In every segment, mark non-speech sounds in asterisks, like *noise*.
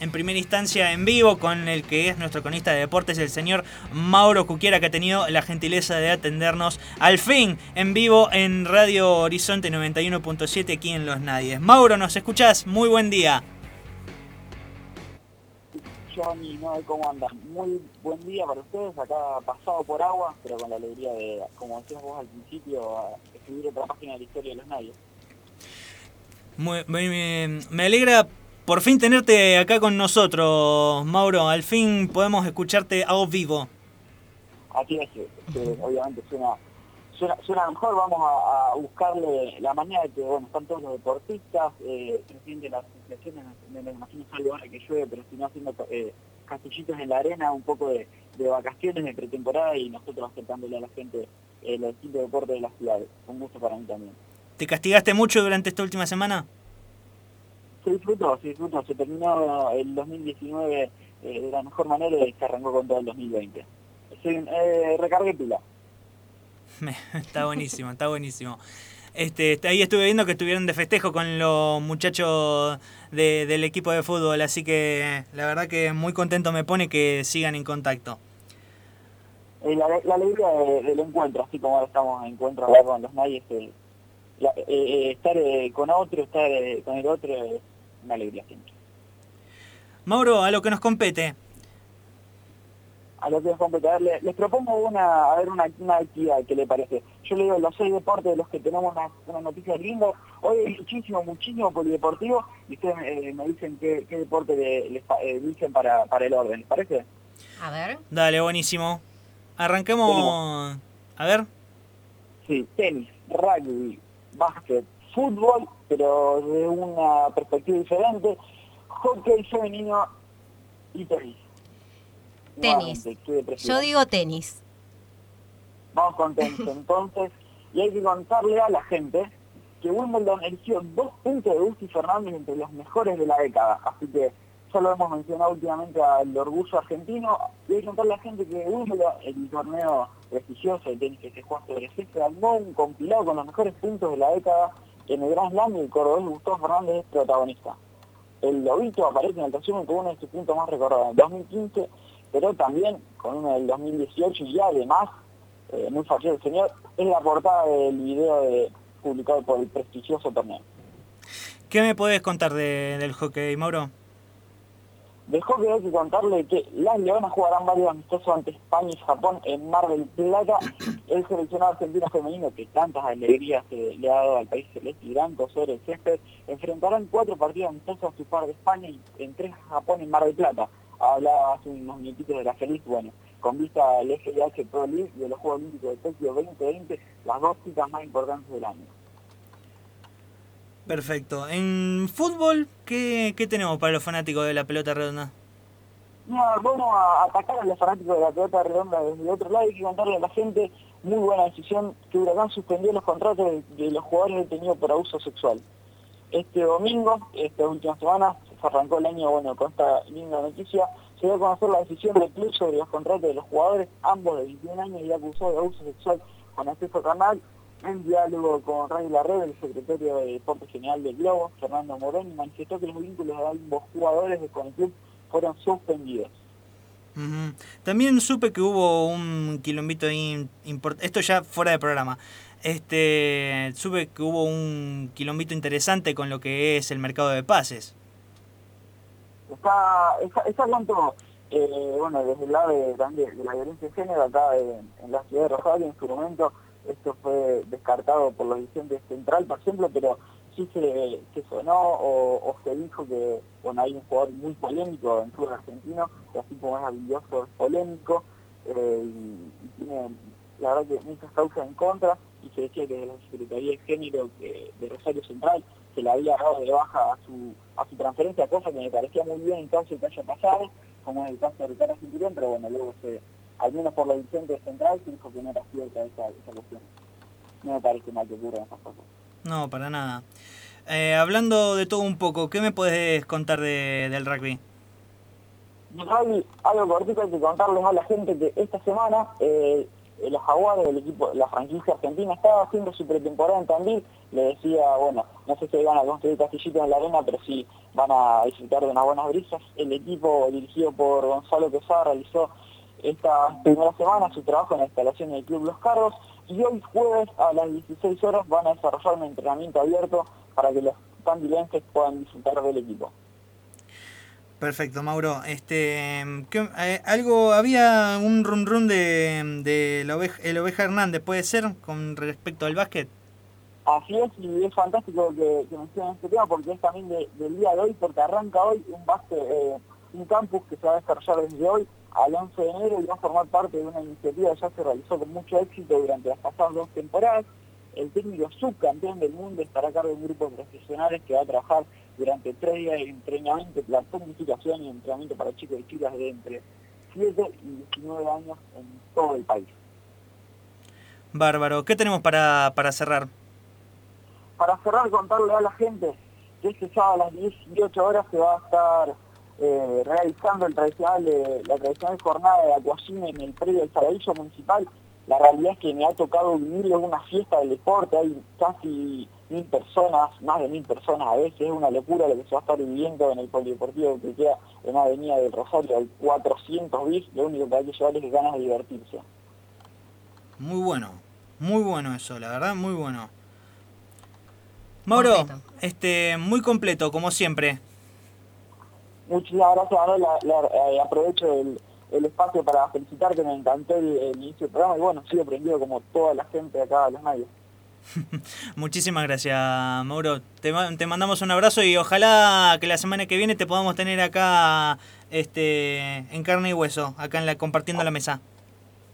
en primera instancia en vivo con el que es nuestro cronista de deportes, el señor Mauro Cuquiera, que ha tenido la gentileza de atendernos al fin en vivo en Radio Horizonte 91.7 aquí en Los Nadies. Mauro, ¿nos escuchás? Muy buen día. Johnny, no cómo andan. Muy buen día para ustedes, acá pasado por agua, pero con la alegría de, como decías vos al principio, escribir otra página de la historia de los Nadies. Muy, me, me alegra por fin tenerte acá con nosotros, Mauro. Al fin podemos escucharte a vos vivo. Así es, obviamente suena, suena, suena, mejor. Vamos a, buscarle la manera de que, bueno, están todos los deportistas, eh, de las inflaciones, me, me imagino salvo ahora que llueve, pero si no haciendo eh, castillitos en la arena, un poco de, vacaciones de pretemporada y nosotros aceptándole a la gente eh, los distintos deportes de la ciudad. Un gusto para mí también. ¿Te castigaste mucho durante esta última semana? Se disfrutó, se disfrutó. Se terminó el 2019 eh, de la mejor manera y se arrancó con todo el 2020. eh, recargué pila. *laughs* está buenísimo, está buenísimo. Este, ahí estuve viendo que estuvieron de festejo con los muchachos del equipo de fútbol, así que la verdad que muy contento me pone que sigan en contacto. Eh, la, alegría del encuentro, así como ahora estamos en encuentro con los nadie, eh, eh, estar eh, con otro, estar con el otro una alegría siempre. Mauro, a lo que nos compete. A lo que nos compete. A ver, les, propongo una, a ver una, una, actividad que le parece. Yo le digo los seis deportes de los que tenemos una, una noticia linda. Hoy hay muchísimo, muchísimo polideportivo y ustedes me dicen qué, qué deporte les dicen para, para el orden. ¿Les parece? A ver. Dale, buenísimo. Arranquemos. A ver. Sí, tenis, rugby, básquet, fútbol, pero de una perspectiva diferente, hockey femenino y tenis. Tenis. Yo digo tenis. Vamos con tenis *laughs* entonces. Y hay que contarle a la gente que Wimbledon eligió dos puntos de Gusti Fernández entre los mejores de la década. Así que solo hemos mencionado últimamente al orgullo argentino. Y hay que contarle a la gente que Wimbledon, el torneo prestigioso de tenis que se juega sobre césped, armó un compilado con los mejores puntos de la década en el Gran Slam el cordobés Gustavo Fernández es protagonista. El lobito aparece en el resumen con uno de sus puntos más recordados en 2015, pero también con uno del 2018 y además, eh, muy fácil el señor, es la portada del video de, publicado por el prestigioso torneo. ¿Qué me puedes contar del hockey, Mauro? Dejó que hay que contarle que las Leonas jugarán varios amistosos ante España y Japón en Mar del Plata. El seleccionado argentino femenino, que tantas alegrías le ha dado al país celeste y blanco sobre el césped, enfrentarán cuatro partidos amistosos a su par de España y en tres Japón en Mar del Plata. Hablaba hace unos minutitos de la feliz, bueno, con vista al FIH Pro League de los Juegos Olímpicos de Tokio 2020, las dos citas más importantes del año. Perfecto. En fútbol, ¿qué, tenemos para los fanáticos de la pelota redonda? Vamos a atacar a los fanáticos de la pelota redonda desde otro lado y contarle a la gente, muy buena decisión, que Huracán suspendió los contratos de, los jugadores detenidos por abuso sexual. Este domingo, esta última semana, se arrancó el año, bueno, con esta linda noticia, se dio a conocer la decisión del club sobre los contratos de los jugadores, ambos de 21 años y acusados de abuso sexual con acceso canal en diálogo con Radio La Red, el secretario de Deporte General del Globo, Fernando Moroni, manifestó que los vínculos de ambos jugadores de con el club fueron suspendidos. También supe que hubo un quilombito importante, esto ya fuera de programa, este supe que hubo un quilombito interesante con lo que es el mercado de pases. Está, está, está eh, bueno, desde el lado de, de, la violencia de género acá en, en la ciudad de Rosario en su momento esto fue descartado por los dirigentes central, por ejemplo, pero sí se, sonó o, se dijo que bueno, hay un jugador muy polémico en fútbol argentino, que así como es habilidoso es polémico, eh, y, tiene la verdad que muchas causas en contra, y se decía que de la Secretaría de Género de Rosario Central se le había dado de baja a su, a su transferencia, cosa que me parecía muy bien en caso de que haya pasado, como es el caso de Ricardo Cinturón, pero bueno, luego se al menos por la de central, se dijo que no era cierta esa, esa cuestión. No me parece mal que ocurra esas cosas. No, para nada. Eh, hablando de todo un poco, ¿qué me puedes contar de, del rugby? Del rugby, algo cortito hay que contarles a la gente que esta semana eh, los Jaguares, el equipo, la franquicia argentina, estaba haciendo su pretemporada en Tandil, le decía, bueno, no sé si van a construir castillitos en la arena, pero sí van a disfrutar de unas buenas brisas. El equipo dirigido por Gonzalo Quesada realizó esta primera semana su trabajo en la instalación del Club Los Carros y hoy jueves a las 16 horas van a desarrollar un entrenamiento abierto para que los tandilenses puedan disfrutar del equipo. Perfecto, Mauro. Este, eh, algo había un run run de, de la oveja, el oveja Hernández, ¿puede ser con respecto al básquet? Así es, y es fantástico que, que mencionen este tema porque es también del día de hoy, porque arranca hoy un básquet, eh, un campus que se va a desarrollar desde hoy al 11 de enero y va a formar parte de una iniciativa que ya se realizó con mucho éxito durante las pasadas dos temporadas. El técnico subcampeón del mundo estará a cargo de un grupo de profesionales que va a trabajar durante tres días de entrenamiento, la tecnificación y entrenamiento para chicos y chicas de entre 7 y 19 años en todo el país. Bárbaro. ¿Qué tenemos para, para cerrar? Para cerrar, contarle a la gente que este sábado a las 18 horas se va a estar eh, realizando el tradicional, la tradicional jornada de acuacine en el predio del Saladillo Municipal. La realidad es que me ha tocado vivir una fiesta del deporte, hay casi mil personas, más de mil personas a veces, es una locura lo que se va a estar viviendo en el polideportivo que queda en la avenida del Rosario, al 400 bis, lo único que hay que llevar es ganas de divertirse. Muy bueno, muy bueno eso, la verdad, muy bueno. Mauro, este, muy completo, como siempre. Muchísimas gracias, Manuel. Eh, aprovecho el, espacio para felicitarte, me encantó el, inicio del programa y bueno, sigo aprendido como toda la gente acá de los medios. *laughs* Muchísimas gracias, Mauro. Te, te, mandamos un abrazo y ojalá que la semana que viene te podamos tener acá este en carne y hueso, acá en la compartiendo la mesa.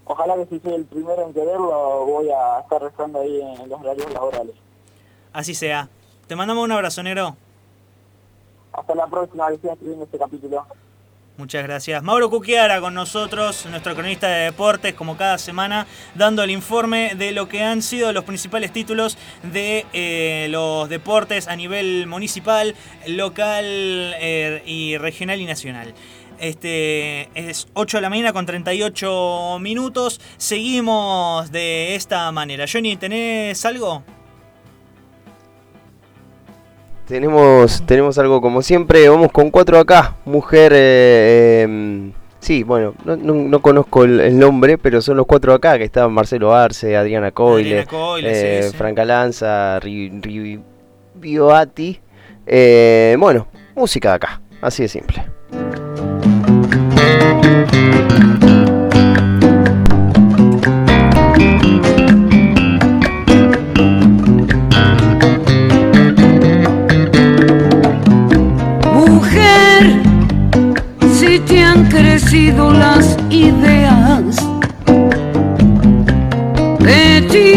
Ojalá que si soy el primero en quererlo, voy a estar rezando ahí en los horarios laborales. Así sea. Te mandamos un abrazo, negro. Hasta la próxima, que sigan escribiendo este capítulo. Muchas gracias. Mauro Cuquiara con nosotros, nuestro cronista de deportes, como cada semana, dando el informe de lo que han sido los principales títulos de eh, los deportes a nivel municipal, local eh, y regional y nacional. Este es 8 de la mañana con 38 minutos. Seguimos de esta manera. Johnny, ¿tenés algo? Tenemos, tenemos algo como siempre, vamos con cuatro acá, mujer, eh, em, sí, bueno, no, conozco el, nombre, pero son los cuatro acá, que estaban Marcelo Arce, Adriana Coyle, eh, Franca Lanza, Bioati, eh, bueno, música acá, así de simple. Las ideas de ti.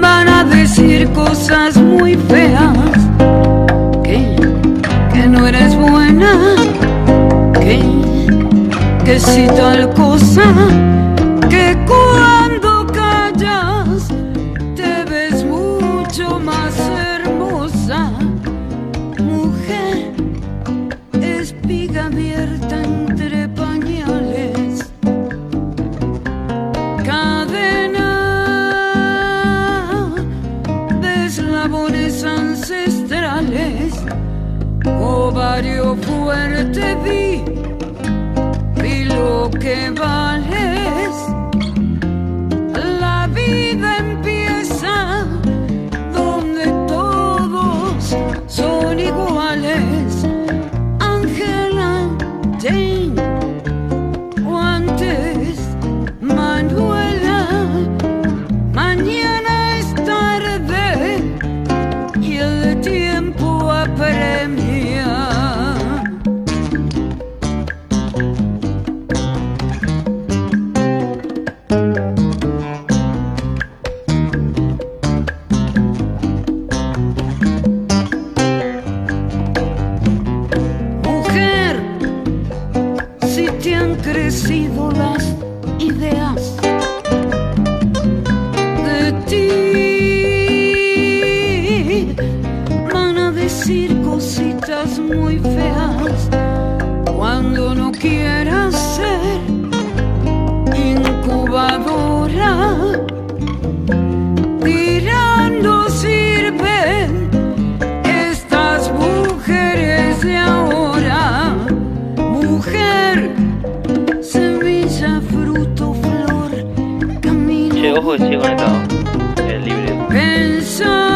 Van a decir cosas muy feas, que, que no eres buena, que, que si tal fuerte vi, vi lo que vales. La vida empieza donde todos son iguales. Jane, guantes, Manuela, mañana es tarde y el tiempo apremia. Che, ojo que sigue conectado. Es libre.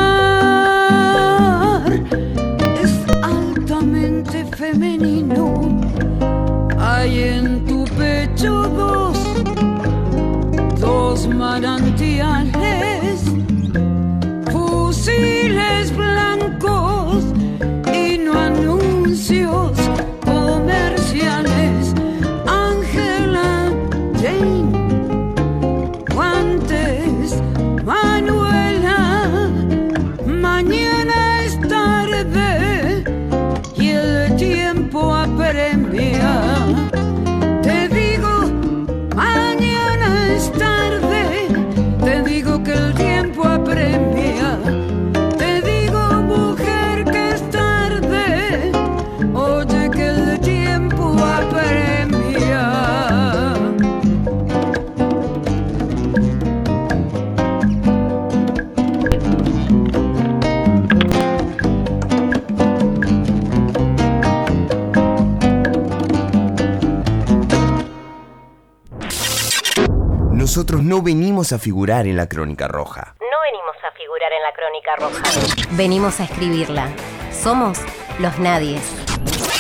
Nosotros no venimos a figurar en la crónica roja. No venimos a figurar en la crónica roja. Venimos a escribirla. Somos los nadies.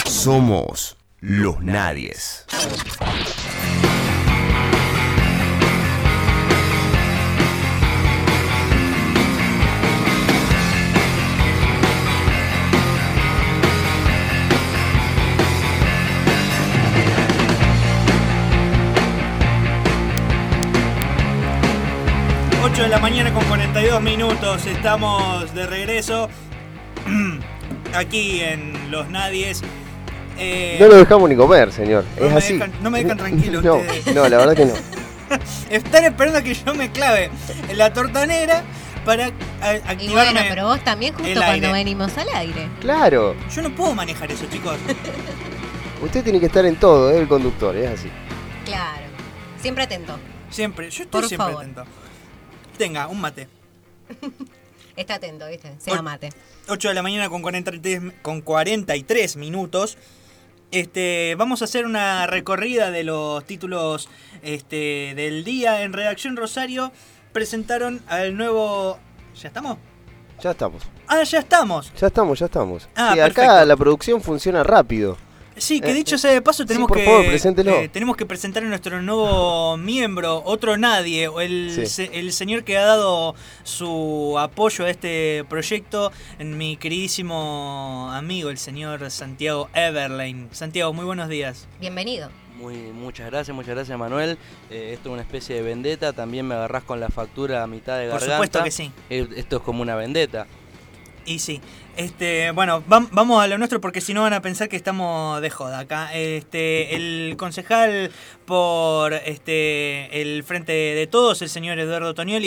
Somos los nadies. De la mañana con 42 minutos. Estamos de regreso *clears throat* aquí en Los Nadies. Eh, No lo dejamos ni comer, señor. No es me así. dejan- no me dejan *laughs* tranquilo no, ustedes. no, la verdad que no. *laughs* Están esperando a que yo me clave en la tortanera para Y activarme. bueno, pero vos también justo cuando aire. venimos al aire. Claro, Yo no puedo manejar eso, chicos. *laughs* usted tiene que estar en todo, es el conductor, es así. Claro. Siempre atento. Siempre, yo estoy Por siempre favor. atento. Tenga, un mate. *laughs* Está atento, ¿viste? Sea mate. 8 de la mañana con 43, con 43 minutos. Este, vamos a hacer una recorrida de los títulos este, del día. En Redacción Rosario presentaron al nuevo... ¿Ya estamos? Ya estamos. Ah, ya estamos. Ya estamos, ya estamos. Ah, sí, acá perfecto. la producción funciona rápido. Sí, que Eh, dicho sea de paso, tenemos por que favor, eh, tenemos que presentar a nuestro nuevo miembro, otro nadie, o el, Sí. se- el señor que ha dado su apoyo a este proyecto, en mi queridísimo amigo, el señor Santiago Everlane. Santiago, muy buenos días. Bienvenido. Muy, muchas gracias, muchas gracias Manuel. Eh, esto es una especie de vendetta. También me agarrás con la factura a mitad de Por garganta. supuesto que sí. Eh, Esto es como una vendetta. Y sí. Este, bueno, vam- vamos a lo nuestro porque si no van a pensar que estamos de joda acá. Este, el concejal por este el Frente de Todos, el señor Eduardo Tonioli,